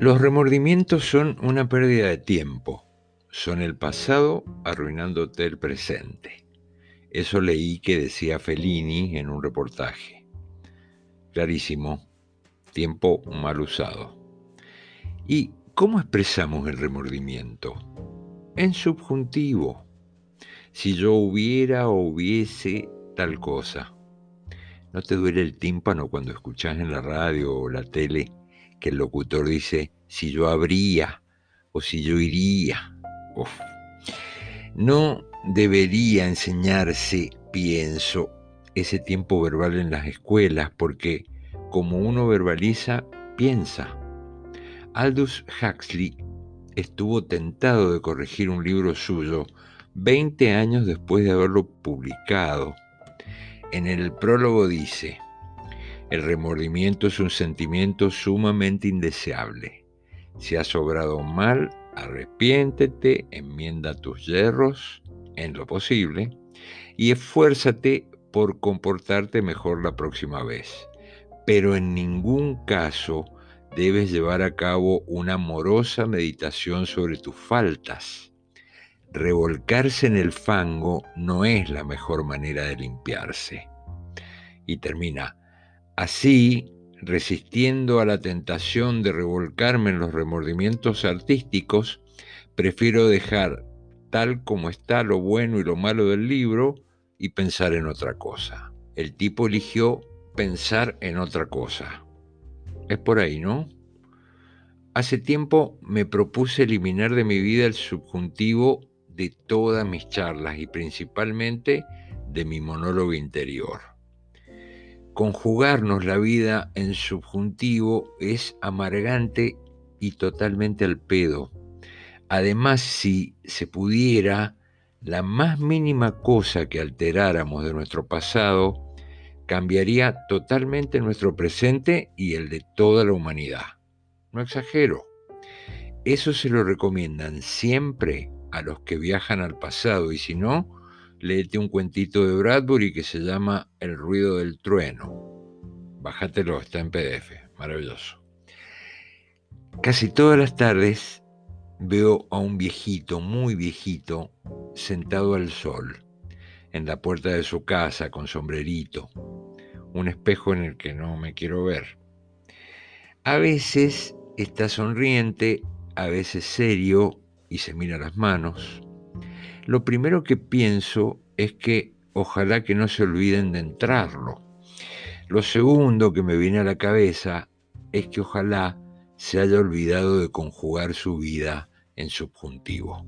Los remordimientos son una pérdida de tiempo, son el pasado arruinándote el presente. Eso leí que decía Fellini en un reportaje. Clarísimo, tiempo mal usado. ¿Y cómo expresamos el remordimiento? En subjuntivo. Si yo hubiera o hubiese tal cosa. ¿No te duele el tímpano cuando escuchas en la radio o la tele que el locutor dice si yo habría o si yo iría? No debería enseñarse, pienso, ese tiempo verbal en las escuelas porque como uno verbaliza, piensa. Aldous Huxley estuvo tentado de corregir un libro suyo 20 años después de haberlo publicado. En el prólogo dice, el remordimiento es un sentimiento sumamente indeseable. Si has obrado mal, arrepiéntete, enmienda tus yerros en lo posible y esfuérzate por comportarte mejor la próxima vez. Pero en ningún caso debes llevar a cabo una amorosa meditación sobre tus faltas. Revolcarse en el fango no es la mejor manera de limpiarse. Y termina, así, resistiendo a la tentación de revolcarme en los remordimientos artísticos, prefiero dejar tal como está lo bueno y lo malo del libro y pensar en otra cosa. El tipo eligió pensar en otra cosa. Es por ahí, ¿no? Hace tiempo me propuse eliminar de mi vida el subjuntivo de todas mis charlas y principalmente de mi monólogo interior. Conjugarnos la vida en subjuntivo es amargante y totalmente al pedo. Además, si se pudiera, la más mínima cosa que alteráramos de nuestro pasado cambiaría totalmente nuestro presente y el de toda la humanidad. No exagero. Eso se lo recomiendan siempre a los que viajan al pasado y si no, léete un cuentito de Bradbury que se llama El ruido del trueno. Bájatelo, está en PDF, maravilloso. Casi todas las tardes veo a un viejito, muy viejito, sentado al sol, en la puerta de su casa con sombrerito, un espejo en el que no me quiero ver. A veces está sonriente, a veces serio y se mira las manos. Lo primero que pienso es que ojalá que no se olviden de entrarlo. Lo segundo que me viene a la cabeza es que ojalá se haya olvidado de conjugar su vida en subjuntivo.